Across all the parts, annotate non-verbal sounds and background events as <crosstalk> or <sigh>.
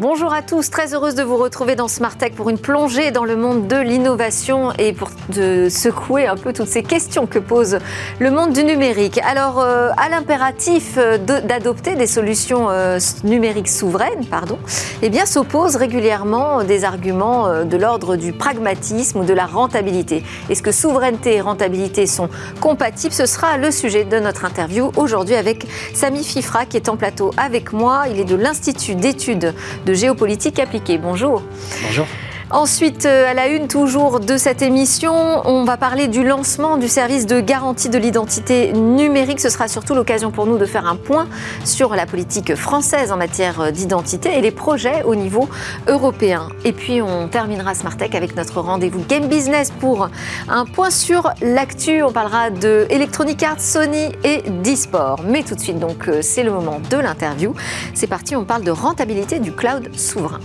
Bonjour à tous, très heureuse de vous retrouver dans Smart Tech pour une plongée dans le monde de l'innovation et pour de secouer un peu toutes ces questions que pose le monde du numérique. Alors, euh, à l'impératif euh, d'adopter des solutions euh, numériques souveraines, pardon, eh bien, s'opposent régulièrement des arguments de l'ordre du pragmatisme ou de la rentabilité. Est-ce que souveraineté et rentabilité sont compatibles? Ce sera le sujet de notre interview aujourd'hui avec Samy Fifra qui est en plateau avec moi. Il est de l'Institut d'études de géopolitique appliquée. Bonjour. Bonjour. Ensuite, euh, à la une toujours de cette émission, on va parler du lancement du service de garantie de l'identité numérique. Ce sera surtout l'occasion pour nous de faire un point sur la politique française en matière d'identité et les projets au niveau européen. Et puis, on terminera Smartech avec notre rendez-vous Game Business pour un point sur l'actu. On parlera de Electronic Arts, Sony et d'e-sport. Mais tout de suite, donc, euh, c'est le moment de l'interview. C'est parti, on parle de rentabilité du cloud souverain.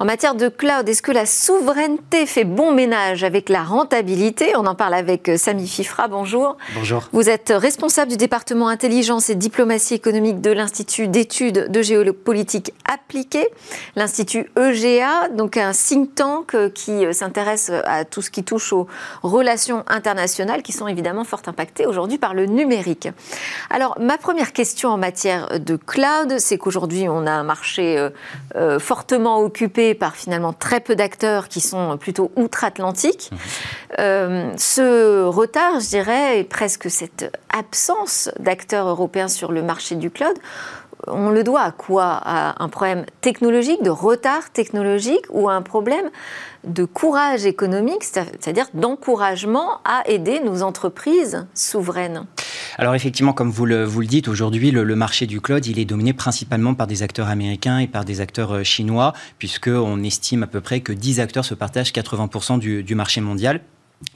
En matière de cloud, est-ce que la souveraineté fait bon ménage avec la rentabilité? On en parle avec euh, Samy Fifra. Bonjour. Bonjour. Vous êtes responsable du département intelligence et diplomatie économique de l'Institut d'études de géopolitique appliquée, l'Institut EGA, donc un think tank euh, qui euh, s'intéresse à tout ce qui touche aux relations internationales qui sont évidemment fort impactées aujourd'hui par le numérique. Alors, ma première question en matière de cloud, c'est qu'aujourd'hui, on a un marché fortement occupé par finalement très peu d'acteurs qui sont plutôt outre-Atlantique. Mhm. Euh, ce retard, je dirais, et presque cette absence d'acteurs européens sur le marché du cloud, on le doit à quoi? À un problème technologique, de retard technologique ou à un problème de courage économique, c'est-à-dire d'encouragement à aider nos entreprises souveraines alors effectivement, comme vous le, dites, aujourd'hui, le, marché du cloud, il est dominé principalement par des acteurs américains et par des acteurs euh, chinois, puisqu'on estime à peu près que 10 acteurs se partagent 80% du, du marché mondial.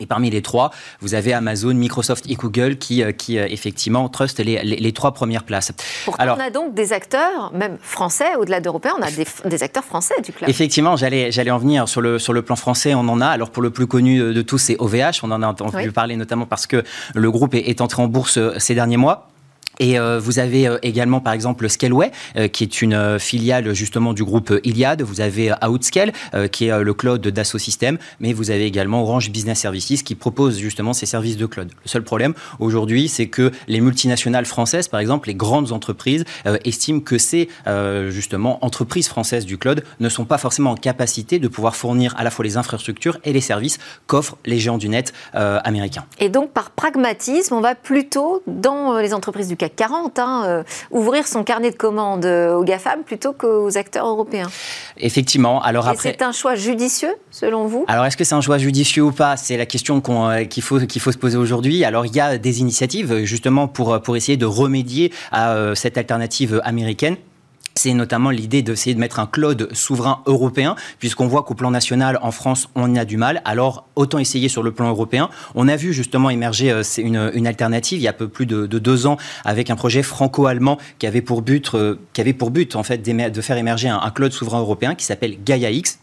Et parmi les trois, vous avez Amazon, Microsoft et Google qui, euh, qui euh, effectivement trustent les, les, trois premières places. Alors, on a donc des acteurs, même français, au-delà d'européens, on a des, des, acteurs français du cloud. Effectivement, j'allais, j'allais en venir sur le, sur le plan français, on en a. Alors pour le plus connu de tous, c'est OVH, on en a entendu parler notamment parce que le groupe est entré en bourse euh, ces derniers mois. Et euh, vous avez euh, également, par exemple, Scaleway, euh, qui est une filiale justement du groupe Iliad. Vous avez Outscale, qui est le cloud d'Asso System. Mais vous avez également Orange Business Services, qui propose justement ces services de cloud. Le seul problème aujourd'hui, c'est que les multinationales françaises, par exemple, les grandes entreprises, estiment que ces justement entreprises françaises du cloud ne sont pas forcément en capacité de pouvoir fournir à la fois les infrastructures et les services qu'offrent les géants du net américains. Et donc, par pragmatisme, on va plutôt dans les entreprises du 40, hein, euh, ouvrir son carnet de commandes euh, aux GAFAM plutôt qu'aux acteurs européens. Effectivement. Alors après, c'est un choix judicieux, selon vous? Alors, est-ce que c'est un choix judicieux ou pas? C'est la question euh, qu'il faut, qu'il faut se poser aujourd'hui. Alors, il y a des initiatives, justement, pour, pour essayer de remédier à cette alternative américaine c'est notamment l'idée d'essayer de mettre un cloud souverain européen, puisqu'on voit qu'au plan national, en France, on y a du mal. Alors, autant essayer sur le plan européen. On a vu justement émerger euh, une, alternative il y a peu plus de, deux ans avec un projet franco-allemand qui avait pour but, euh, qui avait pour but en fait de faire émerger un, un cloud souverain européen qui s'appelle Gaia X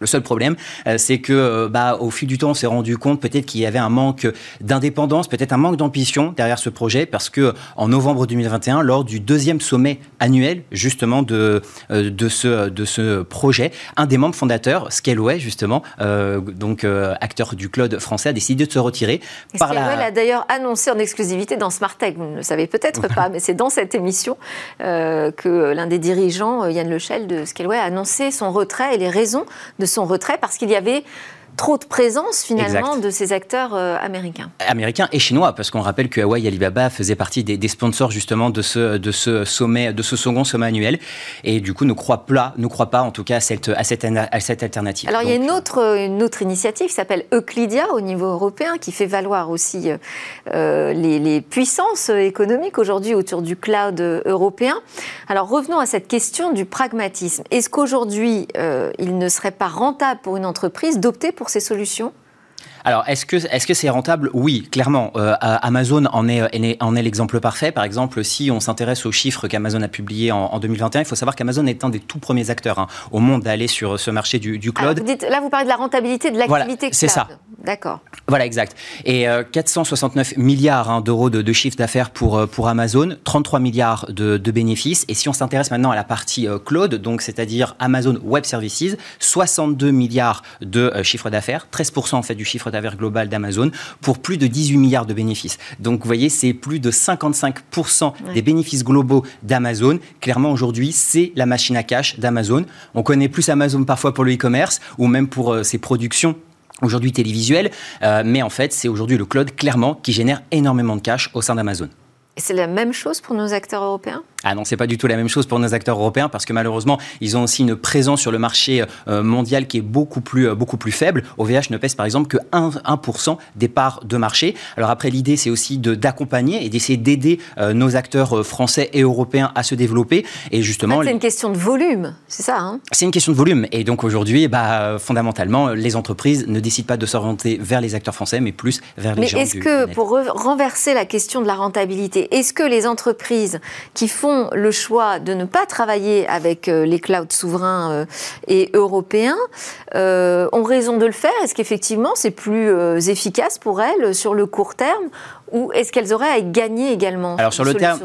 le seul problème, euh, c'est que, euh, bah, au fil du temps, on s'est rendu compte peut-être qu'il y avait un manque d'indépendance, peut-être un manque d'ambition derrière ce projet, parce que en novembre 2021, lors du deuxième sommet annuel justement de euh, de ce de ce projet, un des membres fondateurs, Scaleway justement, donc acteur du cloud français, a décidé de se retirer. Par Scaleway l'a d'ailleurs annoncé en exclusivité dans Smartech. Vous ne le savez peut-être pas, mais c'est dans cette émission que l'un des dirigeants, Yann Lechel de Scaleway, a annoncé son retrait et les raisons de son retrait parce qu'il y avait trop de présence finalement de ces acteurs euh, américains. Américains et chinois, parce qu'on rappelle que Hawaii Alibaba faisait partie des, sponsors justement de ce, de ce sommet, de ce second sommet annuel, et du coup ne croit pas, ne croit pas en tout cas à cette, à cette, à cette alternative. Alors il y a une autre, une autre initiative qui s'appelle Euclidia au niveau européen, qui fait valoir aussi euh, les, les, puissances économiques aujourd'hui autour du cloud européen. Alors revenons à cette question du pragmatisme. Est-ce qu'aujourd'hui euh, il ne serait pas rentable pour une entreprise d'opter pour ces solutions? Alors, est-ce que est-ce que c'est rentable? Oui, clairement. Euh, Amazon en est en est l'exemple parfait. Par exemple, si on s'intéresse aux chiffres qu'Amazon a publiés en, 2021, il faut savoir qu'Amazon est un des tout premiers acteurs hein, au monde d'aller sur ce marché du, cloud. là, vous parlez de la rentabilité de l'activité voilà, C'est ça. D'accord. Voilà, exact. Et 469 euh, milliards hein, d'euros de, de, chiffre d'affaires pour, euh, pour Amazon, 33 milliards de, bénéfices. Et si on s'intéresse maintenant à la partie cloud, donc c'est-à-dire Amazon Web Services, 62 milliards de chiffre d'affaires, 13% en fait du chiffre d'affaires global d'Amazon, pour plus de 18 milliards de bénéfices. Donc vous voyez, c'est plus de 55% des bénéfices globaux d'Amazon. Clairement, aujourd'hui, c'est la machine à cash d'Amazon. On connaît plus Amazon parfois pour le e-commerce ou même pour euh, ses productions aujourd'hui télévisuelles, euh, mais en fait, c'est aujourd'hui le cloud clairement qui génère énormément de cash au sein d'Amazon. Et c'est la même chose pour nos acteurs européens? Ah non, c'est pas du tout la même chose pour nos acteurs européens parce que malheureusement, ils ont aussi une présence sur le marché euh, mondial qui est beaucoup plus, euh, beaucoup plus faible. OVH ne pèse par exemple que 1%, des parts de marché. Alors après, l'idée, c'est aussi d'accompagner et d'essayer d'aider euh, nos acteurs français et européens à se développer. Et justement. c'est une question de volume, c'est ça hein? C'est une question de volume. Et donc aujourd'hui, bah, fondamentalement, les entreprises ne décident pas de s'orienter vers les acteurs français, mais plus vers les mais gens. Mais est-ce que, pour renverser la question de la rentabilité, est-ce que les entreprises qui font le choix de ne pas travailler avec euh, les clouds souverains euh, et européens euh, ont raison de le faire Est-ce qu'effectivement c'est plus efficace pour elles sur le court terme ou est-ce qu'elles auraient à gagner également alors sur le terme,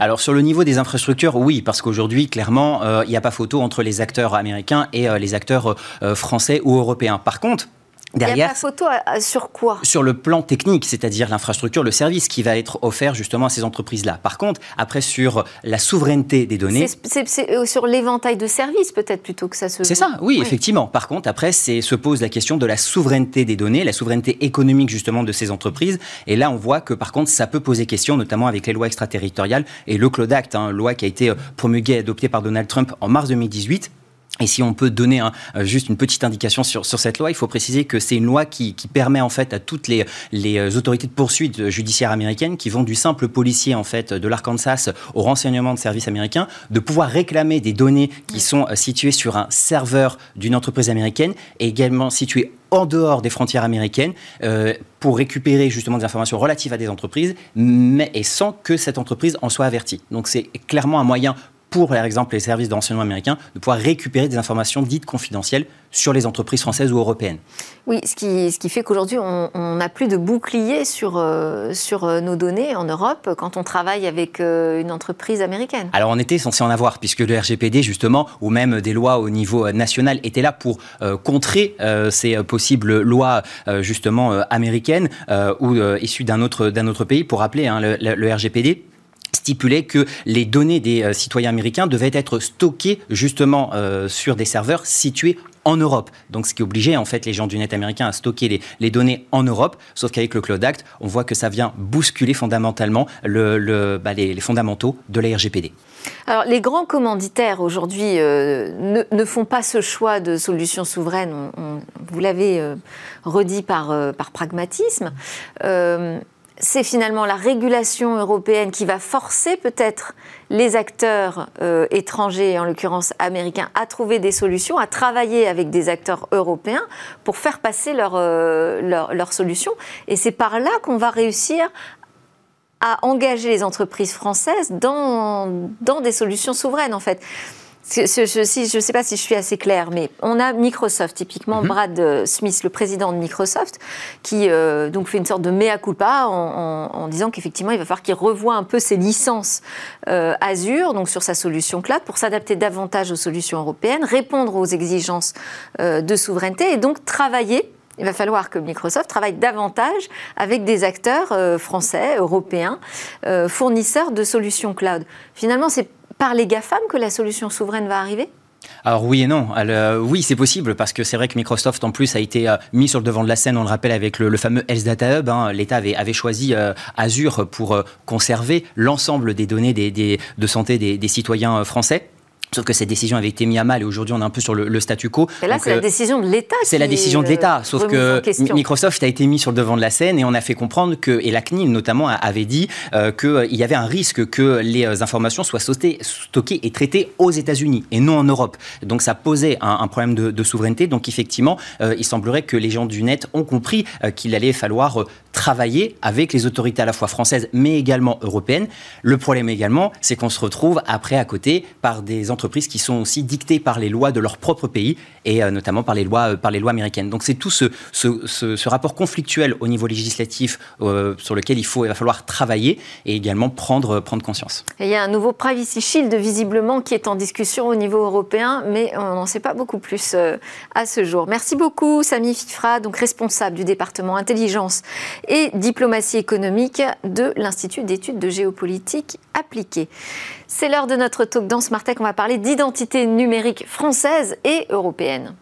Alors sur le niveau des infrastructures, oui, parce qu'aujourd'hui, clairement, il n'y a pas photo entre les acteurs américains et les acteurs français ou européens. Par contre, Derrière, Il n'y a pas photo sur quoi? Sur le plan technique, c'est-à-dire l'infrastructure, le service qui va être offert justement à ces entreprises-là. Par contre, après sur la souveraineté des données... C'est euh, sur l'éventail de services peut-être plutôt que ça se... C'est ça, oui, effectivement. Par contre, après, se pose la question de la souveraineté des données, la souveraineté économique justement de ces entreprises. Et là, on voit que par contre, ça peut poser question, notamment avec les lois extraterritoriales et le Cloud Act, hein, loi qui a été euh, promulguée et adoptée par Donald Trump en mars 2018 et si on peut donner euh, juste une petite indication sur, sur cette loi, il faut préciser que c'est une loi qui, qui, permet en fait à toutes les, les euh, autorités de poursuite judiciaire américaines qui vont du simple policier en fait de l'Arkansas au renseignement de services américains de pouvoir réclamer des données qui sont euh, situées sur un serveur d'une entreprise américaine et également situées en dehors des frontières américaines pour récupérer justement des informations relatives à des entreprises, mais et sans que cette entreprise en soit avertie. Donc c'est clairement un moyen pour, par exemple, les services d'enseignement américains, de pouvoir récupérer des informations dites confidentielles sur les entreprises françaises ou européennes. Oui, ce qui, ce qui fait qu'aujourd'hui, on n'a plus de bouclier sur, euh, sur euh, nos données en Europe quand on travaille avec euh, une entreprise américaine. Alors, on était censé en avoir, puisque le RGPD, justement, ou même des lois au niveau national, étaient là pour contrer ces possibles lois, justement, américaines ou issues d'un autre, autre pays. Pour rappeler, hein, le RGPD, stipulait que les données des euh, citoyens américains devaient être stockées justement euh, sur des serveurs situés en Europe. Donc, ce qui obligeait en fait les gens du net américain à stocker les, données en Europe. Sauf qu'avec le Cloud Act, on voit que ça vient bousculer fondamentalement le, bah, les, fondamentaux de la RGPD. Alors, les grands commanditaires aujourd'hui euh, ne, font pas ce choix de solutions souveraines. vous l'avez redit par pragmatisme c'est finalement la régulation européenne qui va forcer peut-être les acteurs euh, étrangers, en l'occurrence américains, à trouver des solutions, à travailler avec des acteurs européens pour faire passer leurs leur, euh, solutions. Et c'est par là qu'on va réussir à engager les entreprises françaises dans, dans des solutions souveraines, en fait je ne sais pas si je suis assez claire, mais on a Microsoft, typiquement mhm. Brad euh, Smith, le président de Microsoft, qui euh, donc fait une sorte de mea culpa en, disant qu'effectivement, il va falloir qu'il revoie un peu ses licences euh, Azure, donc sur sa solution cloud, pour s'adapter davantage aux solutions européennes, répondre aux exigences de souveraineté et donc travailler il va falloir que Microsoft travaille davantage avec des acteurs français, européens, fournisseurs de solutions cloud. Finalement, c'est par les GAFAM que la solution souveraine va arriver? Alors oui et non. oui, c'est possible parce que c'est vrai que Microsoft en plus a été euh, mis sur le devant de la scène. On le rappelle avec le, fameux Health Data Hub. Hein. L'État avait, choisi euh, Azure pour euh, conserver l'ensemble des données de santé des, citoyens français. Sauf que cette décision avait été mise à mal et aujourd'hui on est un peu sur le, statu quo. Et là, c'est la décision de l'État. C'est la décision de l'État. Sauf que Microsoft a été mis sur le devant de la scène et on a fait comprendre que, et la CNIL notamment avait dit qu'il y avait un risque que les informations soient stockées et traitées aux États-Unis et non en Europe. Donc ça posait un, problème de, souveraineté. Donc effectivement, il semblerait que les gens du net ont compris qu'il allait falloir travailler avec les autorités à la fois françaises mais également européennes. Le problème également, c'est qu'on se retrouve après à côté par des entreprises qui sont aussi dictées par les lois de leur propre pays et euh, notamment par les lois, euh, par les lois américaines. Donc c'est tout ce, ce, rapport conflictuel au niveau législatif euh, sur lequel il, faut, va falloir travailler et également prendre, prendre conscience. il y a un nouveau Privacy Shield visiblement qui est en discussion au niveau européen, mais on n'en sait pas beaucoup plus à ce jour. Merci beaucoup Samy Fifra, donc responsable du département intelligence et diplomatie économique de l'Institut d'études de géopolitique appliquée. C'est l'heure de notre talk dans Smart On va parler d'identité numérique française et européenne.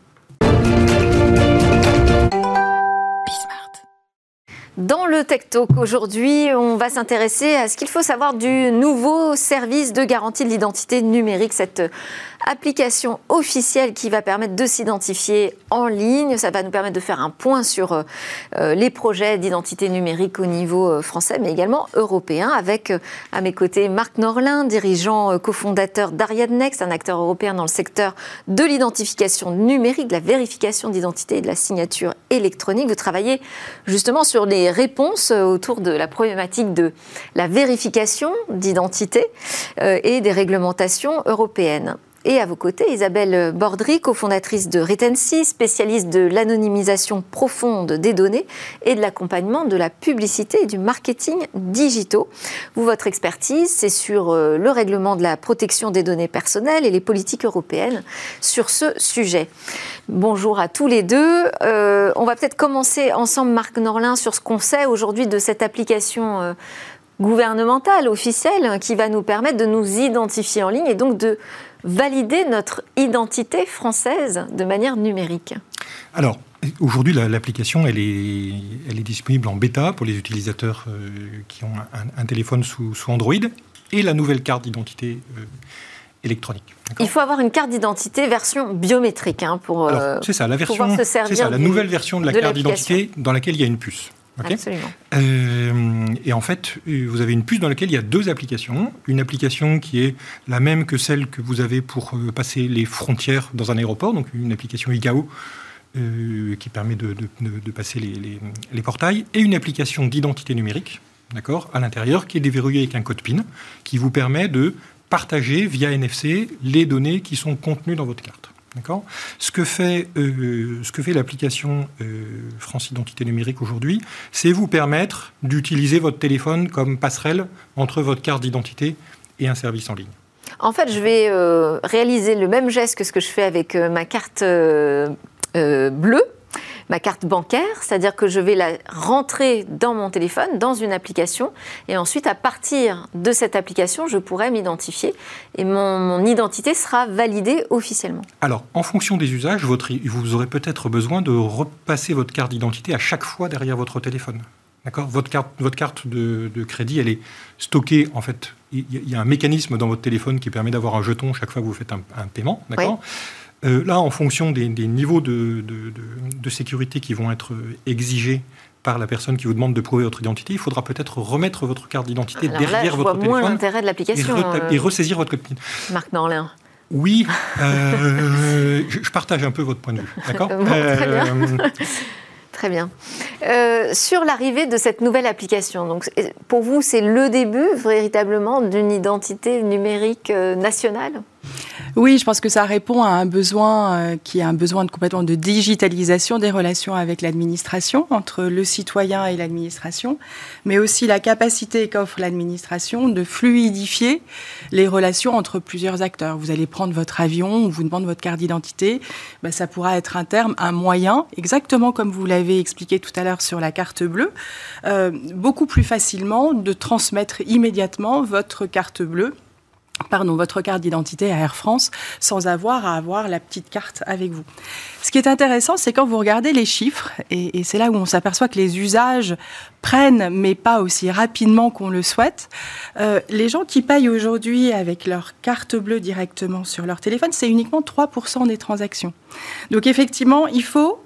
Dans le Tech Talk aujourd'hui, on va s'intéresser à ce qu'il faut savoir du nouveau service de garantie de l'identité numérique, cette application officielle qui va permettre de s'identifier en ligne. Ça va nous permettre de faire un point sur euh, euh, les projets d'identité numérique au niveau euh, français, mais également européen, avec à mes côtés Marc Norlin, dirigeant cofondateur d'Ariadnext, Next, un acteur européen dans le secteur de l'identification numérique, de la vérification d'identité et de la signature électronique. Vous travaillez justement sur les réponses autour de la problématique de la vérification d'identité et des réglementations européennes. Et à vos côtés, Isabelle Bordry, cofondatrice de Retency, spécialiste de l'anonymisation profonde des données et de l'accompagnement de la publicité et du marketing digitaux. Vous, votre expertise, c'est sur euh, le règlement de la protection des données personnelles et les politiques européennes sur ce sujet. Bonjour à tous les deux. Euh, on va peut-être commencer ensemble, Marc Norlin, sur ce qu'on sait aujourd'hui de cette application. Euh, gouvernementale, officielle, qui va nous permettre de nous identifier en ligne et donc de valider notre identité française de manière numérique Alors, aujourd'hui, l'application, elle est, elle est disponible en bêta pour les utilisateurs euh, qui ont un, téléphone sous, Android et la nouvelle carte d'identité euh, électronique. Il faut avoir une carte d'identité version biométrique hein, pour euh, ça, la version, c'est ça, la nouvelle version de la carte d'identité dans laquelle il y a une puce. Absolument. Euh, et en fait, vous avez une puce dans laquelle il y a deux applications. Une application qui est la même que celle que vous avez pour euh, passer les frontières dans un aéroport, donc une application ICAO euh, qui permet de, passer les, portails, et une application d'identité numérique, d'accord, à l'intérieur, qui est déverrouillée avec un code PIN, qui vous permet de partager via NFC les données qui sont contenues dans votre carte. Ce que fait, euh, fait l'application euh, France Identité Numérique aujourd'hui, c'est vous permettre d'utiliser votre téléphone comme passerelle entre votre carte d'identité et un service en ligne. En fait, je vais euh, réaliser le même geste que ce que je fais avec ma carte bleue ma carte bancaire, c'est-à-dire que je vais la rentrer dans mon téléphone, dans une application, et ensuite, à partir de cette application, je pourrai m'identifier et mon, identité sera validée officiellement. Alors, en fonction des usages, votre, vous aurez peut-être besoin de repasser votre carte d'identité à chaque fois derrière votre téléphone. D'accord? Votre carte, votre carte de, crédit, elle est stockée, en fait, il y, a un mécanisme dans votre téléphone qui permet d'avoir un jeton chaque fois que vous faites un, paiement. D'accord? Euh, là, en fonction des, niveaux de, sécurité qui vont être exigés par la personne qui vous demande de prouver votre identité, il faudra peut-être remettre votre carte d'identité derrière votre téléphone. moins l'intérêt de l'application. Et, euh, ressaisir votre code PIN. Marc Norlin. Oui, <laughs> euh, je, partage un peu votre point de vue. D'accord <laughs> <laughs> Très bien. Très bien. sur l'arrivée de cette nouvelle application, donc pour vous, c'est le début véritablement d'une identité numérique nationale? Oui, je pense que ça répond à un besoin euh, qui est un besoin de complètement de digitalisation des relations avec l'administration, entre le citoyen et l'administration, mais aussi la capacité qu'offre l'administration de fluidifier les relations entre plusieurs acteurs. Vous allez prendre votre avion, on vous demande votre carte d'identité, ben, ça pourra être un terme, un moyen, exactement comme vous l'avez expliqué tout à l'heure sur la carte bleue, euh, beaucoup plus facilement de transmettre immédiatement votre carte bleue pardon, votre carte d'identité à Air France sans avoir à avoir la petite carte avec vous. Ce qui est intéressant, c'est quand vous regardez les chiffres, et, c'est là où on s'aperçoit que les usages prennent, mais pas aussi rapidement qu'on le souhaite. Euh, les gens qui payent aujourd'hui avec leur carte bleue directement sur leur téléphone, c'est uniquement 3% des transactions. Donc effectivement, il faut...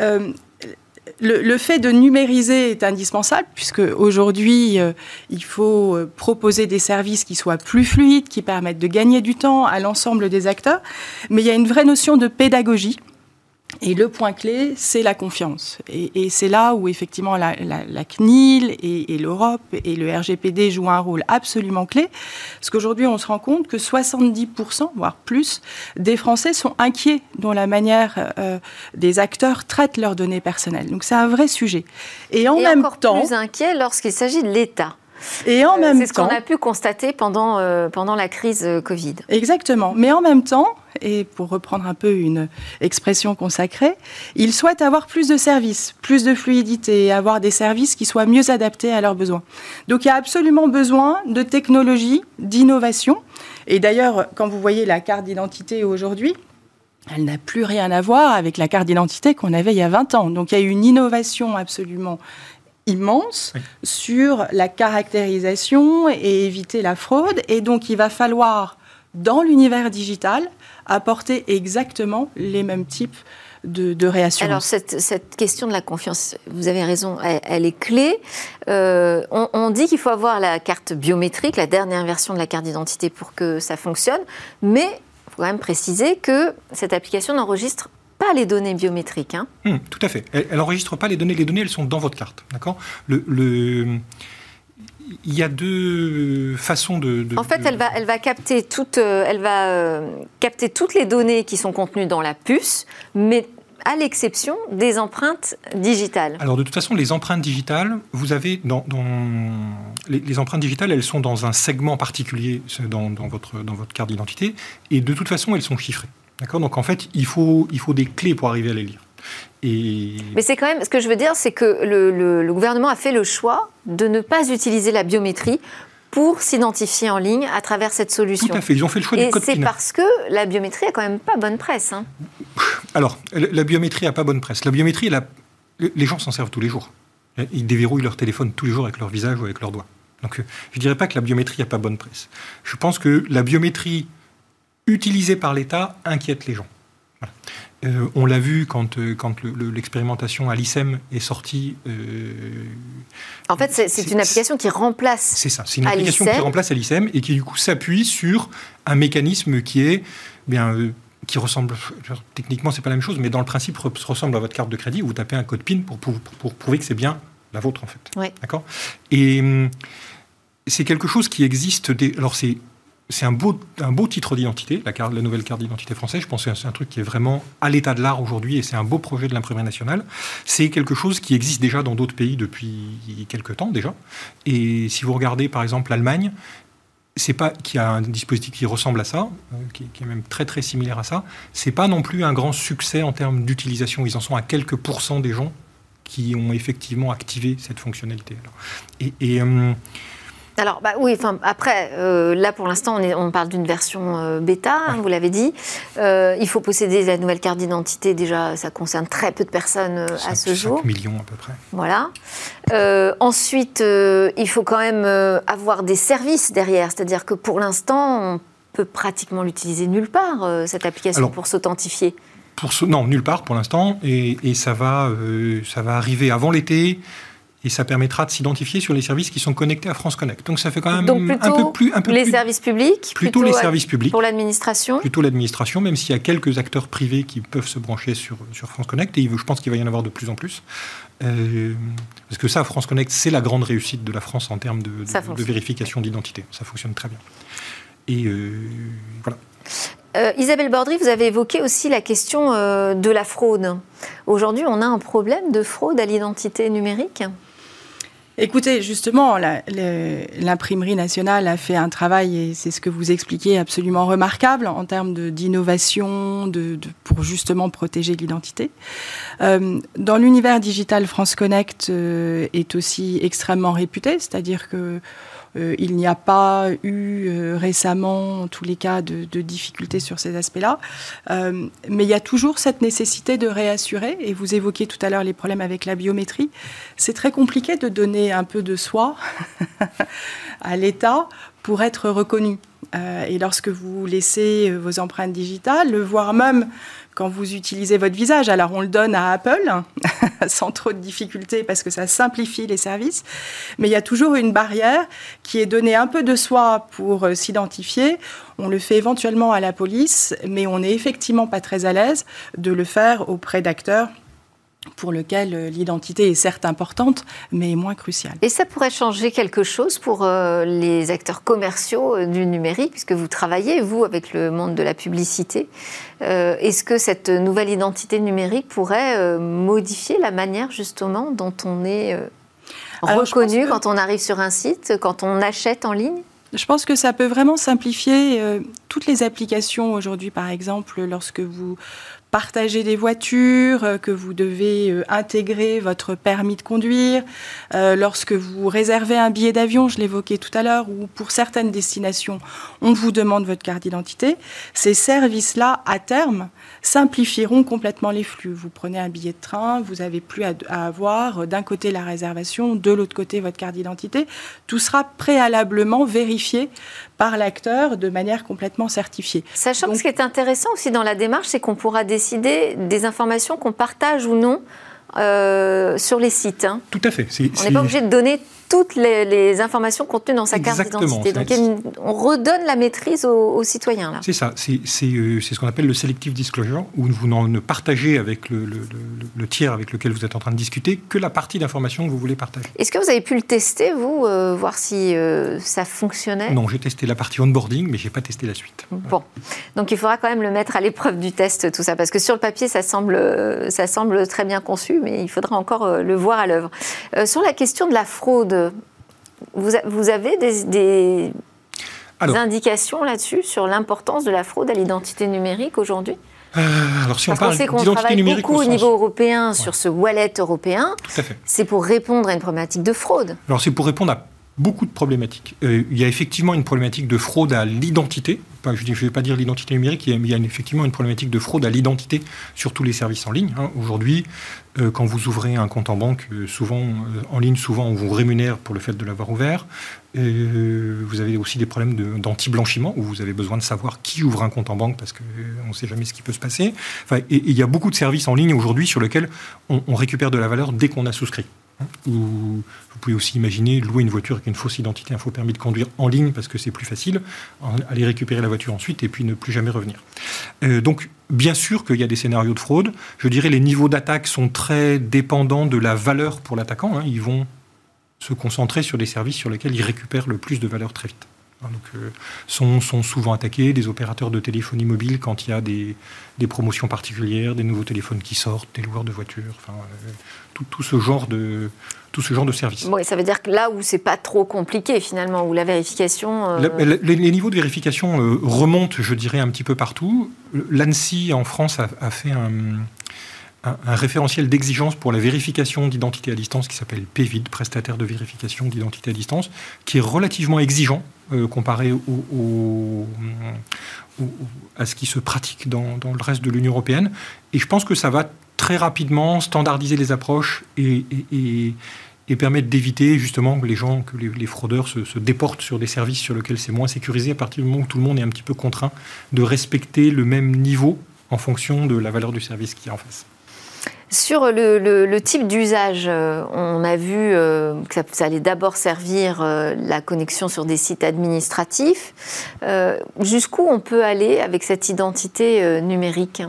Euh, le, fait de numériser est indispensable puisque aujourd'hui euh, il faut euh, proposer des services qui soient plus fluides, qui permettent de gagner du temps à l'ensemble des acteurs. Mais il y a une vraie notion de pédagogie et le point clé, c'est la confiance. Et, c'est là où effectivement la, CNIL et, l'Europe et le RGPD jouent un rôle absolument clé. Parce qu'aujourd'hui, on se rend compte que 70%, voire plus, des Français sont inquiets dans la manière euh, des acteurs traitent leurs données personnelles. Donc c'est un vrai sujet. Et en même encore temps, plus inquiets lorsqu'il s'agit de l'État. Et en euh, même C'est ce qu'on a pu constater pendant, euh, pendant la crise Covid. Exactement. Mais en même temps, et pour reprendre un peu une expression consacrée, ils souhaitent avoir plus de services, plus de fluidité et avoir des services qui soient mieux adaptés à leurs besoins. Donc il y a absolument besoin de technologie, d'innovation. Et d'ailleurs, quand vous voyez la carte d'identité aujourd'hui, elle n'a plus rien à voir avec la carte d'identité qu'on avait il y a 20 ans. Donc il y a une innovation absolument immense sur la caractérisation et éviter la fraude. Et donc il va falloir, dans l'univers digital, apporter exactement les mêmes types de, de réassurance. Alors cette, question de la confiance, vous avez raison, elle, est clé. Euh, on, dit qu'il faut avoir la carte biométrique, la dernière version de la carte d'identité pour que ça fonctionne, mais il faut quand même préciser que cette application n'enregistre pas les données biométriques. Hein. Hum, tout à fait. Elle n'enregistre pas les données. Les données, elles sont dans votre carte. D'accord? Le, il y a deux façons de. en fait, Elle, va, elle, va capter toute, euh, elle va euh, capter toutes les données qui sont contenues dans la puce, mais à l'exception des empreintes digitales. Alors de toute façon, les empreintes digitales, vous avez dans, les, empreintes digitales, elles sont dans un segment particulier dans, dans votre, dans votre carte d'identité, et de toute façon, elles sont chiffrées. D'accord? Donc en fait, il faut, il faut des clés pour arriver à les lire. Mais c'est quand même, ce que je veux dire, c'est que le, gouvernement a fait le choix de ne pas utiliser la biométrie pour s'identifier en ligne à travers cette solution. Tout à fait, ils ont fait le choix du code Et c'est parce que la biométrie a quand même pas bonne presse. Hein. Alors, la biométrie a pas bonne presse. La biométrie, les gens s'en servent tous les jours. Ils déverrouillent leur téléphone tous les jours avec leur visage ou avec leurs doigts. Donc, je ne dirais pas que la biométrie n'a pas bonne presse. Je pense que la biométrie utilisée par l'État inquiète les gens. Euh, on l'a vu quand, euh, quand l'expérimentation à l'ISEM est sortie. Euh, en fait, c'est une application qui remplace. C'est ça, c'est une application qui remplace à l'ISEM et qui du coup s'appuie sur un mécanisme qui est bien qui ressemble, techniquement c'est pas la même chose, mais dans le principe ressemble à votre carte de crédit. Où vous tapez un code PIN pour, pour, pour prouver que c'est bien la vôtre en fait. D'accord? Et hum, c'est quelque chose qui existe. Alors c'est c'est un beau, un beau titre d'identité, la, la nouvelle carte d'identité française. Je pense que c'est un truc qui est vraiment à l'état de l'art aujourd'hui et c'est un beau projet de l'imprimerie nationale. C'est quelque chose qui existe déjà dans d'autres pays depuis quelques temps déjà. Et si vous regardez par exemple l'Allemagne, c'est pas qui a un dispositif qui ressemble à ça, euh, qui, est même très très similaire à ça. C'est pas non plus un grand succès en termes d'utilisation. Ils en sont à quelques pourcents des gens qui ont effectivement activé cette fonctionnalité. Et, et euh, alors, bah, oui, enfin, après, euh, là pour l'instant, on, on, parle d'une version euh, bêta, hein, vous l'avez dit. Euh, il faut posséder la nouvelle carte d'identité. Déjà, ça concerne très peu de personnes à ce 5 jour. millions à peu près. Voilà. ensuite, il faut quand même avoir des services derrière. C'est-à-dire que pour l'instant, on peut pratiquement l'utiliser nulle part, cette application, pour s'authentifier. Pour non, nulle part pour l'instant. Et, et, ça, va, ça va arriver avant l'été et ça permettra de s'identifier sur les services qui sont connectés à France Connect. Donc ça fait quand même un peu plus... Un peu les services publics Plutôt, les services publics. Pour l'administration Plutôt l'administration, même s'il y a quelques acteurs privés qui peuvent se brancher sur, sur France Connect, et je pense qu'il va y en avoir de plus en plus. Euh, parce que ça, France Connect, c'est la grande réussite de la France en termes de, de, vérification d'identité. Ça fonctionne très bien. Et euh, voilà. Euh, Isabelle Bordry, vous avez évoqué aussi la question de la fraude. Aujourd'hui, on a un problème de fraude à l'identité numérique? Écoutez, justement, l'imprimerie nationale a fait un travail, et c'est ce que vous expliquez, absolument remarquable en termes d'innovation, de, pour justement protéger l'identité. Euh, dans l'univers digital, France Connect euh, est aussi extrêmement réputé, c'est-à-dire que euh, il n'y a pas eu euh, récemment, en tous les cas, de, difficultés sur ces aspects-là. Euh, mais il y a toujours cette nécessité de réassurer. Et vous évoquiez tout à l'heure les problèmes avec la biométrie. C'est très compliqué de donner un peu de soi <laughs> à l'État pour être reconnu. Et lorsque vous laissez vos empreintes digitales, voire même quand vous utilisez votre visage. Alors on le donne à Apple <laughs> sans trop de difficultés parce que ça simplifie les services, mais il y a toujours une barrière qui est donnée un peu de soi pour euh, s'identifier. On le fait éventuellement à la police, mais on n'est effectivement pas très à l'aise de le faire auprès d'acteurs pour lequel euh, l'identité est certes importante, mais moins cruciale. Et ça pourrait changer quelque chose pour euh, les acteurs commerciaux euh, du numérique, puisque vous travaillez, vous, avec le monde de la publicité. Est-ce que cette nouvelle identité numérique pourrait modifier la manière, justement, dont on est reconnu quand on arrive sur un site, quand on achète en ligne? Je pense que ça peut vraiment simplifier toutes les applications aujourd'hui, par exemple, lorsque vous partager des voitures, euh, que vous devez euh, intégrer votre permis de conduire, euh, lorsque vous réservez un billet d'avion, je l'évoquais tout à l'heure, ou pour certaines destinations, on vous demande votre carte d'identité, ces services-là, à terme, simplifieront complètement les flux. Vous prenez un billet de train, vous n'avez plus à, avoir d'un côté la réservation, de l'autre côté votre carte d'identité. Tout sera préalablement vérifié par l'acteur de manière complètement certifiée. Sachant que ce qui est intéressant aussi dans la démarche, c'est qu'on pourra décider des informations qu'on partage ou non euh, sur les sites. Hein. Tout à fait. on n'est pas obligé de donner toutes les, informations contenues dans sa carte d'identité. Donc on redonne la maîtrise aux, citoyens. C'est ça, euh, c'est ce qu'on appelle le selective disclosure, où vous ne partagez avec le, tiers avec lequel vous êtes en train de discuter que la partie d'information que vous voulez partager. Est-ce que vous avez pu le tester, vous, euh, voir si euh, ça fonctionnait? Non, j'ai testé la partie onboarding, mais je n'ai pas testé la suite. Bon, donc il faudra quand même le mettre à l'épreuve du test, tout ça, parce que sur le papier, ça semble, ça semble très bien conçu, mais il faudra encore le voir à l'œuvre. sur la question de la fraude, vous, avez des, indications là-dessus sur l'importance de la fraude à l'identité numérique aujourd'hui? Euh, alors si on parle sait qu'on travaille beaucoup au, niveau européen sur ce wallet européen. C'est pour répondre à une problématique de fraude. Alors c'est pour répondre à beaucoup de problématiques. Euh, il y a effectivement une problématique de fraude à l'identité. je ne vais pas dire l'identité numérique, il y a, effectivement une problématique de fraude à l'identité sur tous les services en ligne. Hein. Aujourd'hui, quand vous ouvrez un compte en banque, euh, souvent en ligne, souvent on vous rémunère pour le fait de l'avoir ouvert. vous avez aussi des problèmes d'anti-blanchiment où vous avez besoin de savoir qui ouvre un compte en banque parce qu'on ne sait jamais ce qui peut se passer. Enfin, il y a beaucoup de services en ligne aujourd'hui sur lesquels on récupère de la valeur dès qu'on a souscrit. Ou vous pouvez aussi imaginer louer une voiture avec une fausse identité, un faux permis de conduire en ligne parce que c'est plus facile, aller récupérer la voiture ensuite et puis ne plus jamais revenir. Euh, donc, bien sûr qu'il y a des scénarios de fraude. Je dirais les niveaux d'attaque sont très dépendants de la valeur pour l'attaquant. Hein. Ils vont se concentrer sur des services sur lesquels ils récupèrent le plus de valeur très vite. Hein, donc, euh, sont, souvent attaqués des opérateurs de téléphonie mobile quand il y a des, promotions particulières, des nouveaux téléphones qui sortent, des loueurs de voitures, euh, tout, tout, ce genre de tout ce genre de services. Oui, ça veut dire que là où c'est pas trop compliqué finalement, où la vérification. Euh, les, niveaux de vérification remontent, je dirais, un petit peu partout. L'ANSI en France a, a fait un, un, référentiel d'exigence pour la vérification d'identité à distance qui s'appelle PVID, prestataire de vérification d'identité à distance, qui est relativement exigeant euh, comparé au, à ce qui se pratique dans, le reste de l'Union européenne. Et je pense que ça va très rapidement standardiser les approches et, et, permettre d'éviter justement que les gens, que les, fraudeurs se, déportent sur des services sur lesquels c'est moins sécurisé à partir du moment où tout le monde est un petit peu contraint de respecter le même niveau en fonction de la valeur du service qui est en face. Sur le, type d'usage, euh, on a vu euh, que ça, allait d'abord servir euh, la connexion sur des sites administratifs. Jusqu'où on peut aller avec cette identité numérique?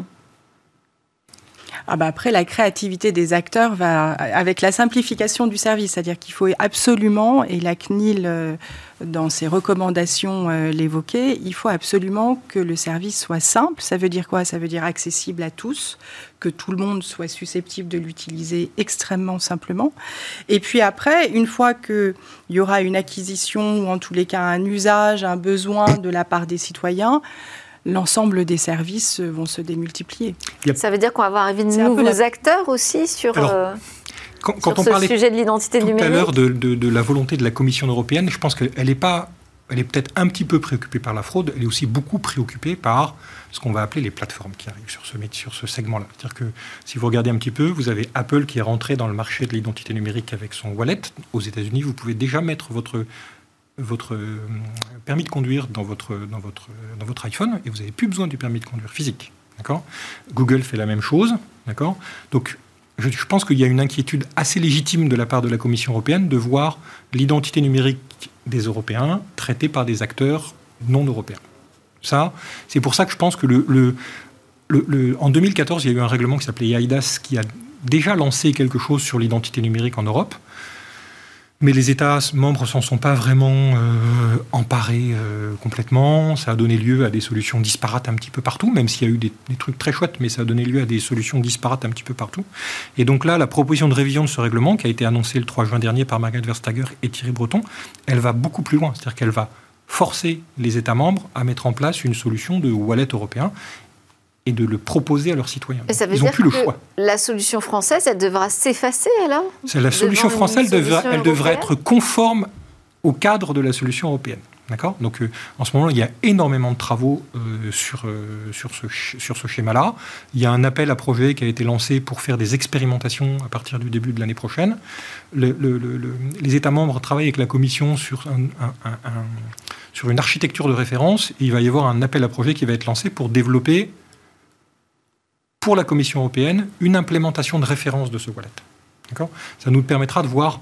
Ah bah après, la créativité des acteurs va avec la simplification du service, c'est-à-dire qu'il faut absolument, et la CNIL euh, dans ses recommandations euh, l'évoquait, il faut absolument que le service soit simple. Ça veut dire quoi? Ça veut dire accessible à tous, que tout le monde soit susceptible de l'utiliser extrêmement simplement. Et puis après, une fois qu'il y aura une acquisition ou en tous les cas un usage, un besoin de la part des citoyens, l'ensemble des services vont se démultiplier. Ça veut dire qu'on va avoir de nouveaux acteurs aussi sur... Euh, quand, on parlait sujet de l'identité tout numérique. à l'heure de, la volonté de la Commission européenne, je pense qu'elle n'est pas, elle est peut-être un petit peu préoccupée par la fraude, elle est aussi beaucoup préoccupée par ce qu'on va appeler les plateformes qui arrivent sur ce, sur ce segment-là. C'est-à-dire que si vous regardez un petit peu, vous avez Apple qui est rentré dans le marché de l'identité numérique avec son wallet. Aux États-Unis, vous pouvez déjà mettre votre votre euh, permis de conduire dans votre, dans, votre, dans votre iPhone et vous n'avez plus besoin du permis de conduire physique. Google fait la même chose. Donc, je, pense qu'il y a une inquiétude assez légitime de la part de la Commission européenne de voir l'identité numérique des Européens traitée par des acteurs non européens. Ça, c'est pour ça que je pense que le, le, le, en 2014, il y a eu un règlement qui s'appelait IDAS qui a déjà lancé quelque chose sur l'identité numérique en Europe mais les États membres s'en sont pas vraiment euh, emparés euh, complètement. Ça a donné lieu à des solutions disparates un petit peu partout, même s'il y a eu des, trucs très chouettes, mais ça a donné lieu à des solutions disparates un petit peu partout. Et donc là, la proposition de révision de ce règlement, qui a été annoncée le 3 juin dernier par Margaret Verstager et Thierry Breton, elle va beaucoup plus loin. C'est-à-dire qu'elle va forcer les États membres à mettre en place une solution de wallet européen et de le proposer à leurs citoyens. Et ça veut Ils dire plus que le choix. La solution française, elle devra s'effacer alors La solution française, elle devrait être conforme au cadre de la solution européenne. D'accord? Donc, euh, en ce moment, il y a énormément de travaux euh, sur, euh, sur ce, sur ce schéma-là. Il y a un appel à projet qui a été lancé pour faire des expérimentations à partir du début de l'année prochaine. les États membres travaillent avec la Commission sur, un, sur une architecture de référence. Et il va y avoir un appel à projet qui va être lancé pour développer pour la Commission européenne une implémentation de référence de ce wallet. Ça nous permettra de voir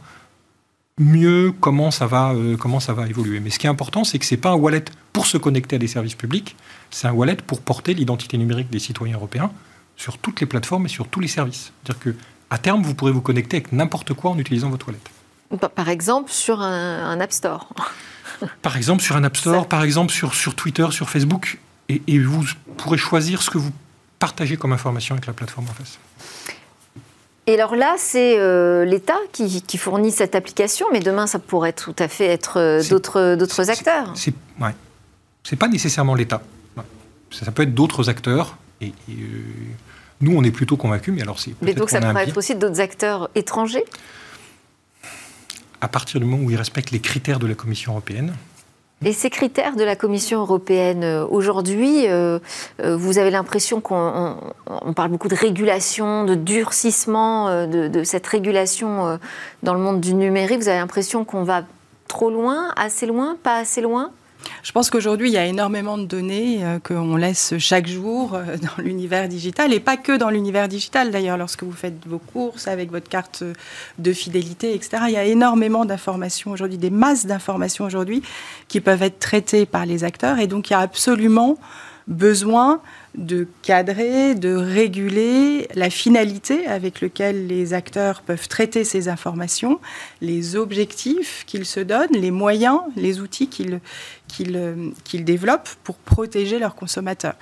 mieux comment ça va, euh, comment ça va évoluer. Mais ce qui est important, c'est que ce n'est pas un wallet pour se connecter à des services publics, c'est un wallet pour porter l'identité numérique des citoyens européens sur toutes les plateformes et sur tous les services. C'est-à-dire que à terme, vous pourrez vous connecter avec n'importe quoi en utilisant votre wallet. <laughs> Par exemple, sur un, App Store. par exemple, sur un App Store, par exemple, sur, sur Twitter, sur Facebook. Et, et, vous pourrez choisir ce que vous partager comme information avec la plateforme en face. Et alors là, c'est euh, l'État qui, fournit cette application, mais demain, ça pourrait tout à fait être euh, d'autres, acteurs. C'est ouais. pas nécessairement l'État. Ça, peut être d'autres acteurs. Et, euh, nous, on est plutôt convaincus, mais alors c'est. Mais donc ça pourrait être aussi d'autres acteurs étrangers? À partir du moment où ils respectent les critères de la Commission européenne, et ces critères de la Commission européenne euh, aujourd'hui, euh, euh, vous avez l'impression qu'on parle beaucoup de régulation, de durcissement de, cette régulation dans le monde du numérique. Vous avez l'impression qu'on va trop loin, assez loin, pas assez loin? Je pense qu'aujourd'hui, il y a énormément de données euh, qu'on laisse chaque jour euh, <laughs> dans l'univers digital, et pas que dans l'univers digital d'ailleurs, lorsque vous faites vos courses avec votre carte de fidélité, etc. Il y a énormément d'informations aujourd'hui, des masses d'informations aujourd'hui qui peuvent être traitées par les acteurs, et donc il y a absolument besoin de cadrer, de réguler la finalité avec laquelle les acteurs peuvent traiter ces informations, les objectifs qu'ils se donnent, les moyens, les outils qu'ils qu'ils développent pour protéger leurs consommateurs.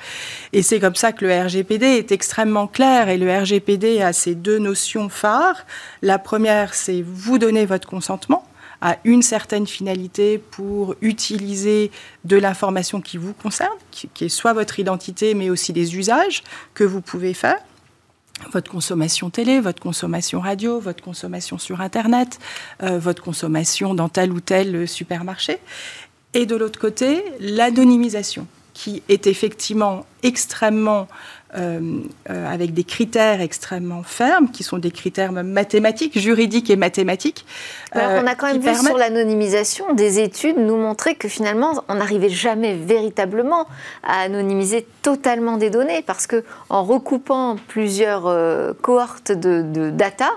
Et c'est comme ça que le RGPD est extrêmement clair et le RGPD a ces deux notions phares. La première, c'est vous donner votre consentement à une certaine finalité pour utiliser de l'information qui vous concerne, qui, est soit votre identité, mais aussi des usages que vous pouvez faire votre consommation télé, votre consommation radio, votre consommation sur Internet, euh, votre consommation dans tel ou tel supermarché. Et de l'autre côté, l'anonymisation, qui est effectivement extrêmement euh, euh, avec des critères extrêmement fermes, qui sont des critères mathématiques, juridiques et mathématiques. Euh, on a quand même vu sur l'anonymisation des études nous montrer que finalement, on n'arrivait jamais véritablement à anonymiser totalement des données, parce que en recoupant plusieurs cohortes de, de data,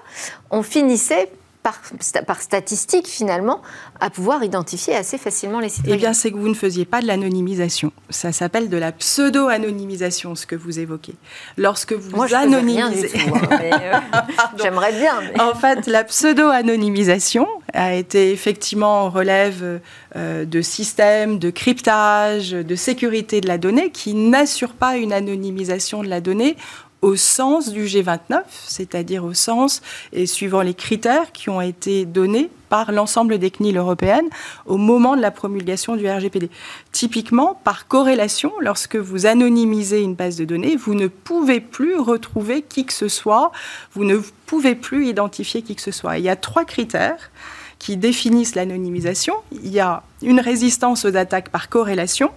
on finissait par, par, statistique finalement, à pouvoir identifier assez facilement les citoyens Eh bien, c'est que vous ne faisiez pas de l'anonymisation. Ça s'appelle de la pseudo-anonymisation, ce que vous évoquez. Lorsque vous Moi, je anonymisez. Hein, euh, <laughs> J'aimerais bien. Mais... En fait, la pseudo-anonymisation a été effectivement relève euh, de systèmes de cryptage, de sécurité de la donnée qui n'assurent pas une anonymisation de la donnée au sens du G29, c'est-à-dire au sens et suivant les critères qui ont été donnés par l'ensemble des CNIL européennes au moment de la promulgation du RGPD. Typiquement, par corrélation, lorsque vous anonymisez une base de données, vous ne pouvez plus retrouver qui que ce soit, vous ne pouvez plus identifier qui que ce soit. il y a trois critères qui définissent l'anonymisation. Il y a une résistance aux attaques par corrélation,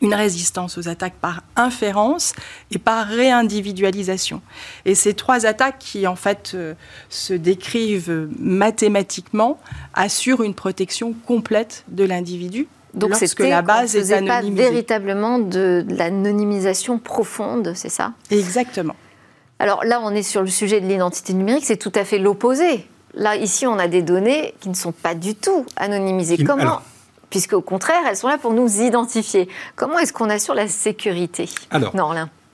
une résistance aux attaques par inférence et par réindividualisation. Et ces trois attaques qui, en fait, euh, se décrivent mathématiquement, assurent une protection complète de l'individu. Donc c'est que la base est anonymisée. pas véritablement de, de l'anonymisation profonde, c'est ça? Exactement. Alors là, on est sur le sujet de l'identité numérique, c'est tout à fait l'opposé. Là, ici, on a des données qui ne sont pas du tout anonymisées. Comment Alors, puisque au contraire, elles sont là pour nous identifier. Comment est-ce qu'on assure la sécurité? Alors,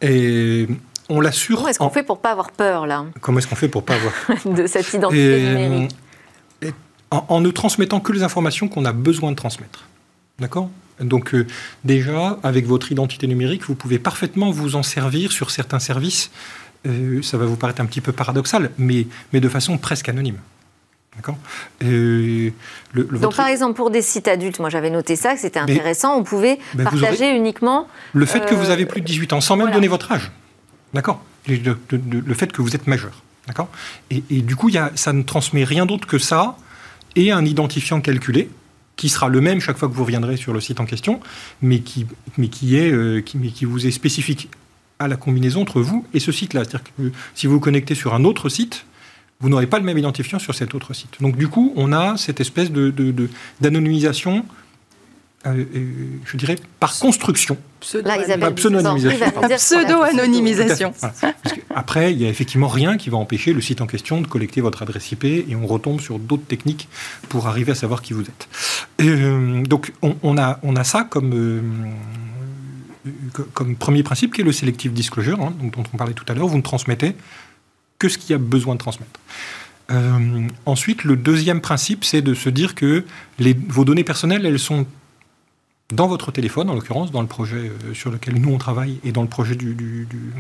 et on l'assure. Comment est-ce qu'on fait pour pas avoir peur là? Comment est-ce qu'on fait pour pas avoir de cette identité numérique en, ne transmettant que les informations qu'on a besoin de transmettre. D'accord? Donc euh, déjà, avec votre identité numérique, vous pouvez parfaitement vous en servir sur certains services. Euh, ça va vous paraître un petit peu paradoxal, mais, mais de façon presque anonyme. Le, Donc, par exemple, pour des sites adultes, moi j'avais noté ça, que c'était intéressant, on pouvait ben, partager uniquement. Le fait que vous avez plus de 18 ans, sans même donner votre âge. D'accord le, fait que vous êtes majeur. D'accord et, du coup, y a, ça ne transmet rien d'autre que ça et un identifiant calculé qui sera le même chaque fois que vous reviendrez sur le site en question, mais qui, mais qui, est, euh, qui, mais qui vous est spécifique à la combinaison entre vous et ce site-là. C'est-à-dire que si vous vous connectez sur un autre site, vous n'aurez pas le même identifiant sur cet autre site. Donc du coup, on a cette espèce d'anonymisation, de, euh, euh, je dirais, par construction. Pseudo-anonymisation. Après, il n'y a effectivement rien qui va empêcher le site en question de collecter votre adresse IP et on retombe sur d'autres techniques pour arriver à savoir qui vous êtes. Euh, donc on, a, on a ça comme... comme premier principe qui est le selective disclosure, hein, dont on parlait tout à l'heure, vous ne transmettez que ce qu'il y a besoin de transmettre. Euh, ensuite, le deuxième principe, c'est de se dire que les, vos données personnelles, elles sont dans votre téléphone, en l'occurrence, dans le projet euh, sur lequel nous on travaille et dans le projet du, du, du,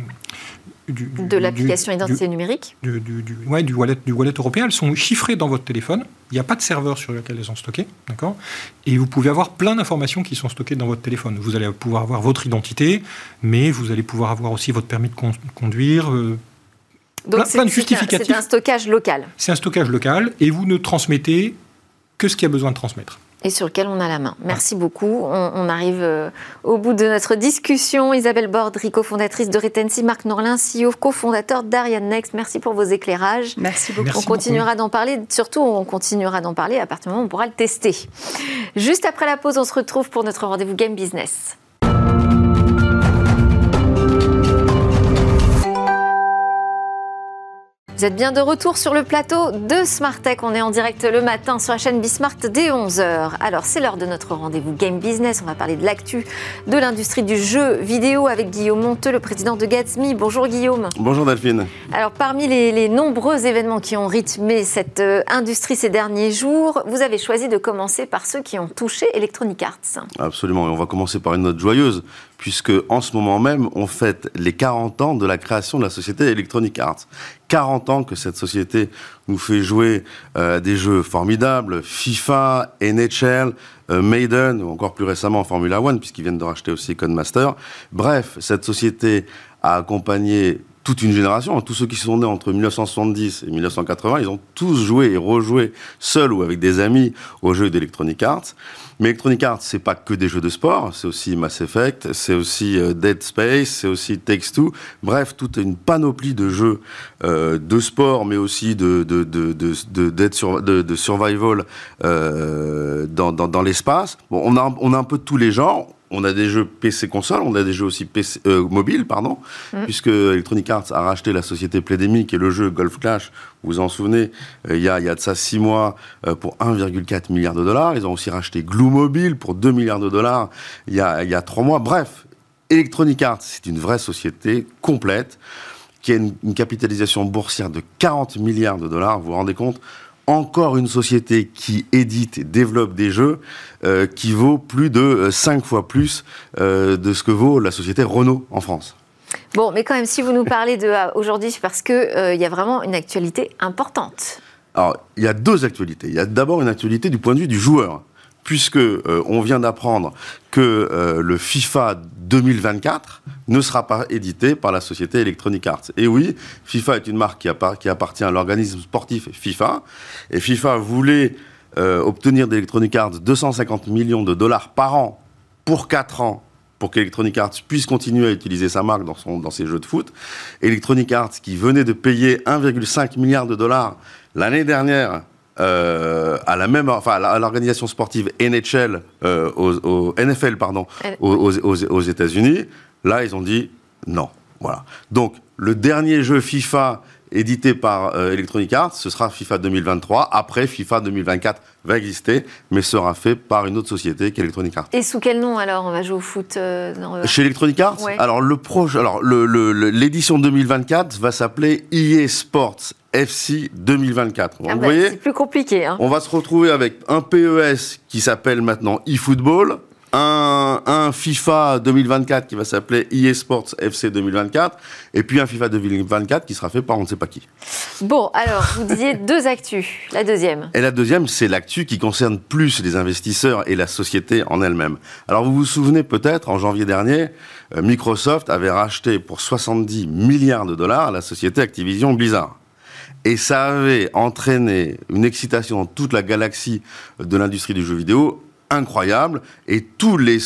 de l'application identité numérique du, ouais, du, wallet, du wallet européen, elles sont chiffrées dans votre téléphone. Il n'y a pas de serveur sur lequel elles sont stockées, d'accord? Et vous pouvez avoir plein d'informations qui sont stockées dans votre téléphone. Vous allez pouvoir avoir votre identité, mais vous allez pouvoir avoir aussi votre permis de conduire. Euh, donc C'est un stockage local. C'est un stockage local et vous ne transmettez que ce qu'il y a besoin de transmettre et sur lequel on a la main. Merci beaucoup. On, arrive euh, au bout de notre discussion. Isabelle Bordry, cofondatrice de Retency, Marc Norlin, CEO, cofondateur d'Ariane Next. Merci pour vos éclairages. Merci beaucoup. on continuera d'en parler. Surtout, on continuera d'en parler à partir du moment où on pourra le tester. Juste après la pause, on se retrouve pour notre rendez-vous Game Business. Vous êtes bien de retour sur le plateau de Smart Tech. On est en direct le matin sur la chaîne Bismart dès 11h. Alors, c'est l'heure de notre rendez-vous Game Business. On va parler de l'actu de l'industrie du jeu vidéo avec Guillaume Monteux, le président de Gatsby. Bonjour Guillaume. Bonjour Delphine. Alors, parmi les, nombreux événements qui ont rythmé cette euh, industrie ces derniers jours, vous avez choisi de commencer par ceux qui ont touché Electronic Arts. Absolument. Et on va commencer par une note joyeuse puisque en ce moment même, on fête les 40 ans de la création de la société Electronic Arts. 40 ans que cette société nous fait jouer euh, des jeux formidables, FIFA, NHL, euh, Maiden, ou encore plus récemment Formula One, puisqu'ils viennent de racheter aussi Codemaster. Bref, cette société a accompagné toute une génération, tous ceux qui sont nés entre 1970 et 1980, ils ont tous joué et rejoué, seuls ou avec des amis, aux jeux d'Electronic Arts. Mais Electronic Arts, c'est pas que des jeux de sport, c'est aussi Mass Effect, c'est aussi euh, Dead Space, c'est aussi Takes Two. Bref, toute une panoplie de jeux euh, de sport, mais aussi de de de de de, de, survival euh, dans, dans, dans l'espace. Bon, on a on a un peu tous les genres on a des jeux PC console, on a des jeux aussi PC, euh, mobile, pardon, mm. puisque Electronic Arts a racheté la société Playdemic et le jeu Golf Clash, vous vous en souvenez, euh, il, y a, il y a de ça six mois euh, pour 1,4 milliard de dollars. Ils ont aussi racheté Glue Mobile pour 2 milliards de dollars il y a, y a trois mois. Bref, Electronic Arts, c'est une vraie société complète qui a une, une capitalisation boursière de 40 milliards de dollars, vous vous rendez compte encore une société qui édite et développe des jeux euh, qui vaut plus de 5 euh, fois plus euh, de ce que vaut la société Renault en France. Bon, mais quand même, si vous nous parlez de aujourd'hui, c'est parce qu'il il y a vraiment une actualité importante. Alors, il y a deux actualités. Il y a d'abord une actualité du point de vue du joueur puisque euh, on vient d'apprendre que euh, le FIFA 2024 ne sera pas édité par la société Electronic Arts. Et oui, FIFA est une marque qui, appartient à l'organisme sportif FIFA, et FIFA voulait euh, obtenir d'Electronic Arts 250 millions de dollars par an pour 4 ans pour qu'Electronic Arts puisse continuer à utiliser sa marque dans, ses jeux de foot. Electronic Arts, qui venait de payer 1,5 milliard de dollars l'année dernière euh, à la même, enfin, à l'organisation sportive NHL, euh, au, NFL, pardon, aux, aux, États-Unis. Là, ils ont dit non. Voilà. Donc, le dernier jeu FIFA édité par euh, Electronic Arts, ce sera FIFA 2023. Après, FIFA 2024 va exister, mais sera fait par une autre société qu'Electronic Arts. Et sous quel nom alors on va jouer au foot Chez Electronic Arts Alors le proche, alors l'édition 2024 va s'appeler EA Sports FC 2024. Ah bah, c'est plus compliqué. Hein. On va se retrouver avec un PES qui s'appelle maintenant eFootball, un, un, FIFA 2024 qui va s'appeler eSports FC 2024, et puis un FIFA 2024 qui sera fait par on ne sait pas qui. Bon, alors, vous disiez deux actus. La deuxième Et la deuxième, c'est l'actu qui concerne plus les investisseurs et la société en elle-même. Alors, vous vous souvenez peut-être, en janvier dernier, euh, Microsoft avait racheté pour 70 milliards de dollars la société Activision Blizzard. Et ça avait entraîné une excitation dans toute la galaxie de l'industrie du jeu vidéo incroyable et tous les,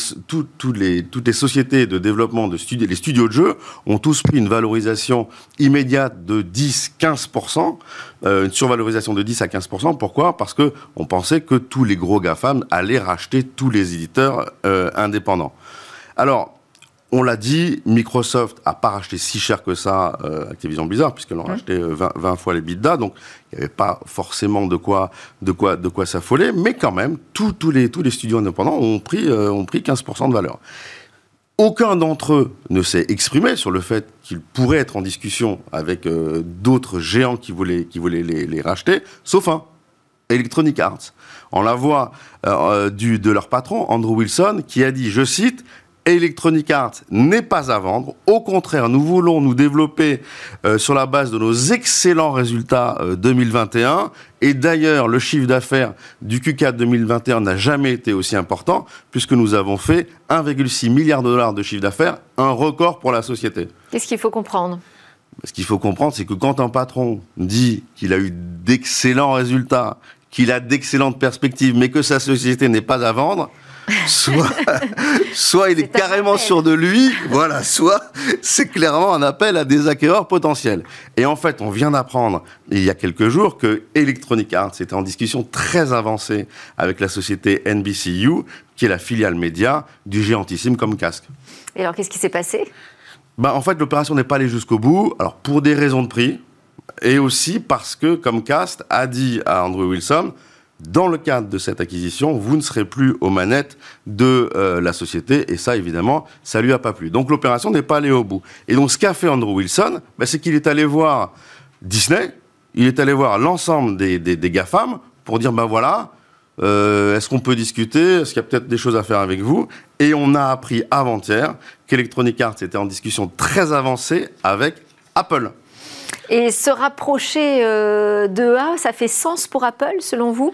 les, toutes les sociétés de développement de les studios de jeux ont tous pris une valorisation immédiate de 10-15%, euh, une survalorisation de 10 à 15%. Pourquoi? Parce que on pensait que tous les gros GAFAM allaient racheter tous les éditeurs euh, indépendants. Alors, on l'a dit, Microsoft a pas racheté si cher que ça euh, Activision Blizzard, puisqu'elle a racheté 20, euh, fois les bidas, donc il n'y avait pas forcément de quoi, de quoi, de quoi s'affoler, mais quand même, tous les, tous les studios indépendants ont pris, euh, ont pris 15% de valeur. Aucun d'entre eux ne s'est exprimé sur le fait qu'ils pourraient être en discussion avec d'autres géants qui voulaient, qui voulaient les, les, racheter, sauf un, Electronic Arts. On la voit du, de leur patron, Andrew Wilson, qui a dit, je cite, Electronic Arts n'est pas à vendre. Au contraire, nous voulons nous développer euh, sur la base de nos excellents résultats 2021. Euh, Et d'ailleurs, le chiffre d'affaires du Q4 2021 n'a jamais été aussi important, puisque nous avons fait 1,6 milliard de dollars de chiffre d'affaires, un record pour la société. Qu'est-ce qu'il faut comprendre? Ce qu'il faut comprendre, c'est que quand un patron dit qu'il a eu d'excellents résultats, qu'il a d'excellentes perspectives, mais que sa société n'est pas à vendre, soit, <laughs> soit il est, carrément sûr de lui, voilà, soit c'est clairement un appel à des acquéreurs potentiels. Et en fait, on vient d'apprendre il y a quelques jours que Electronic Arts était en discussion très avancée avec la société NBCU, qui est la filiale média du géantissime comme casque. Et alors, qu'est-ce qui s'est passé? Bah, En fait, l'opération n'est pas allée jusqu'au bout. Alors, pour des raisons de prix, et aussi parce que Comcast a dit à Andrew Wilson, dans le cadre de cette acquisition, vous ne serez plus aux manettes de euh, la société, et ça, évidemment, ça lui a pas plu. Donc l'opération n'est pas allée au bout. Et donc ce qu'a fait Andrew Wilson, bah, c'est qu'il est allé voir Disney, il est allé voir l'ensemble des, des, GAFAM pour dire, ben voilà, euh, est-ce qu'on peut discuter? Est-ce qu'il y a peut-être des choses à faire avec vous? Et on a appris avant-hier qu'Electronic Arts était en discussion très avancée avec Apple. Et se rapprocher euh, de A, ça fait sens pour Apple, selon vous?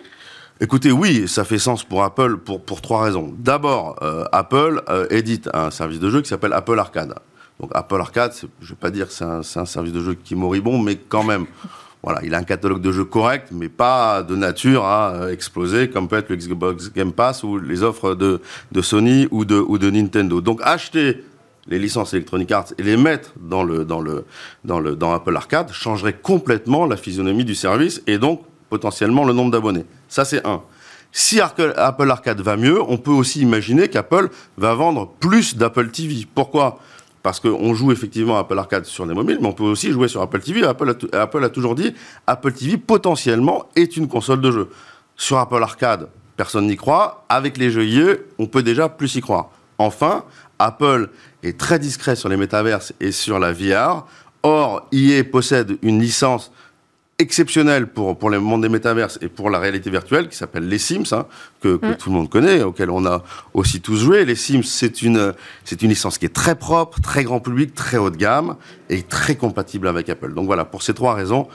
Écoutez, oui, ça fait sens pour Apple pour, pour trois raisons. D'abord, euh, Apple euh, édite un service de jeu qui s'appelle Apple Arcade. Donc Apple Arcade, je ne vais pas dire que c'est un, un, service de jeu qui est moribond, mais quand même, voilà, il a un catalogue de jeux correct, mais pas de nature à euh, exploser comme peut être le Xbox Game Pass ou les offres de, de Sony ou de, ou de Nintendo. Donc acheter les licences Electronic Arts et les mettre dans le dans le dans le dans Apple Arcade changerait complètement la physionomie du service et donc potentiellement le nombre d'abonnés. Ça, c'est un. Si Apple Arcade va mieux, on peut aussi imaginer qu'Apple va vendre plus d'Apple TV. Pourquoi? Parce qu'on joue effectivement Apple Arcade sur des mobiles, mais on peut aussi jouer sur Apple TV. Apple a, Apple a toujours dit Apple TV potentiellement est une console de jeu. Sur Apple Arcade, personne n'y croit. Avec les jeux IE, on peut déjà plus y croire. Enfin, Apple est très discret sur les métaverses et sur la VR. Or, IE possède une licence exceptionnelle pour, pour le monde des métaverses et pour la réalité virtuelle qui s'appelle les Sims, hein, que, que mm. tout le monde connaît, auquel on a aussi tous joué. Les Sims, c'est une, c'est une licence qui est très propre, très grand public, très haut de gamme et très compatible avec Apple. Donc voilà, pour ces trois raisons,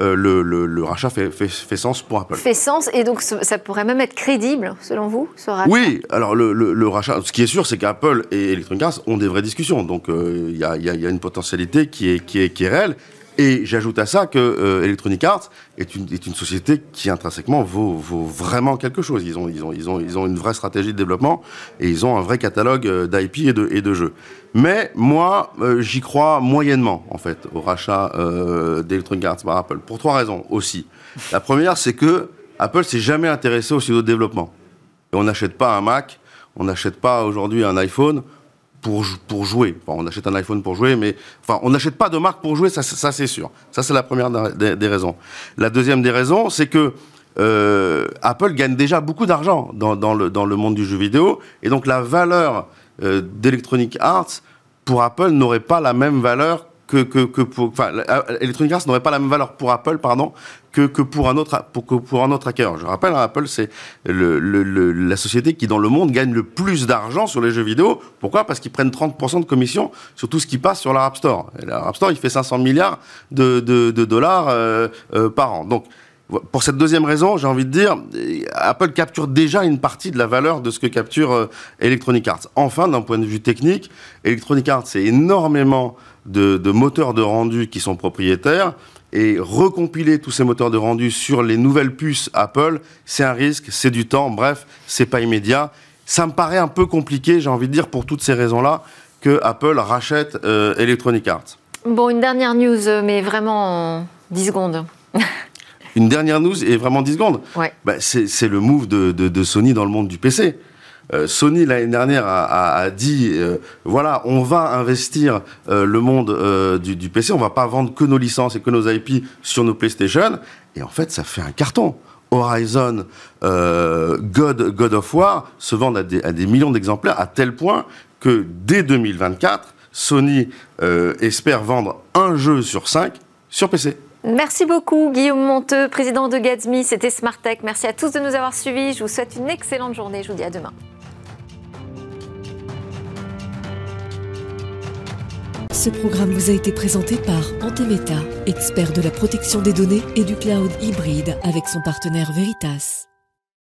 euh, le, le, rachat fait, fait, fait, sens pour Apple. Fait sens, et donc ça pourrait même être crédible, selon vous, ce rachat? Oui, alors le, rachat, ce qui est sûr, c'est qu'Apple et Electronic Arts ont des vraies discussions. Donc euh, il y, a, y, a, une potentialité qui est, qui est, qui est réelle. Et j'ajoute à ça que euh, Electronic Arts est une, société qui intrinsèquement vaut, vraiment quelque chose. Ils ont, ils, ont, ils, ont, ils ont une vraie stratégie de développement et ils ont un vrai catalogue euh, d'IP et de, jeux. Mais moi, euh, j'y crois moyennement, en fait, au rachat d'Electronic Arts par Apple, pour trois raisons aussi. La première, c'est que Apple s'est jamais intéressé au studio de développement. On n'achète pas un Mac, on n'achète pas aujourd'hui un iPhone pour, pour jouer. on achète un iPhone pour jouer, mais enfin, on n'achète pas de marque pour jouer, ça, ça c'est sûr. Ça, c'est la première des, raisons. La deuxième des raisons, c'est que euh, Apple gagne déjà beaucoup d'argent dans, dans, le, dans le monde du jeu vidéo, et donc la valeur euh, d'Electronic Arts pour Apple n'aurait pas la même valeur que, que, pour, enfin, Electronic Arts n'aurait pas la même valeur pour Apple, pardon, que, pour un autre, pour, pour un autre hacker. Je rappelle, hein, Apple, c'est la société qui, dans le monde, gagne le plus d'argent sur les jeux vidéo. Pourquoi? Parce qu'ils prennent 30% de commission sur tout ce qui passe sur leur App Store. Et App Store, il fait 500 milliards de dollars euh, euh, par an. Donc, pour cette deuxième raison, j'ai envie de dire, Apple capture déjà une partie de la valeur de ce que capture euh, Electronic Arts. Enfin, d'un point de vue technique, Electronic Arts, c'est énormément de, moteurs de rendu qui sont propriétaires. Et recompiler tous ces moteurs de rendu sur les nouvelles puces Apple, c'est un risque, c'est du temps, bref, c'est pas immédiat. Ça me paraît un peu compliqué, j'ai envie de dire, pour toutes ces raisons-là, que Apple rachète euh, Electronic Arts. Bon, une dernière news, euh, mais vraiment en 10 secondes. <laughs> une dernière news et vraiment 10 secondes. Ouais. Bah, c'est le move de, de, de, Sony dans le monde du PC. Euh, Sony l'année dernière a, a, a dit euh, voilà on va investir euh, le monde du, du, PC on va pas vendre que nos licences et que nos IP sur nos PlayStation et en fait ça fait un carton Horizon God God of War se vendent à des, à des millions d'exemplaires à tel point que dès 2024 Sony espère vendre un jeu sur cinq sur PC. Merci beaucoup Guillaume Monteux, président de Gatsby, c'était Smart Tech. Merci à tous de nous avoir suivis. Je vous souhaite une excellente journée. Je vous dis à demain. Ce programme vous a été présenté par Antemeta, expert de la protection des données et du cloud hybride avec son partenaire Veritas.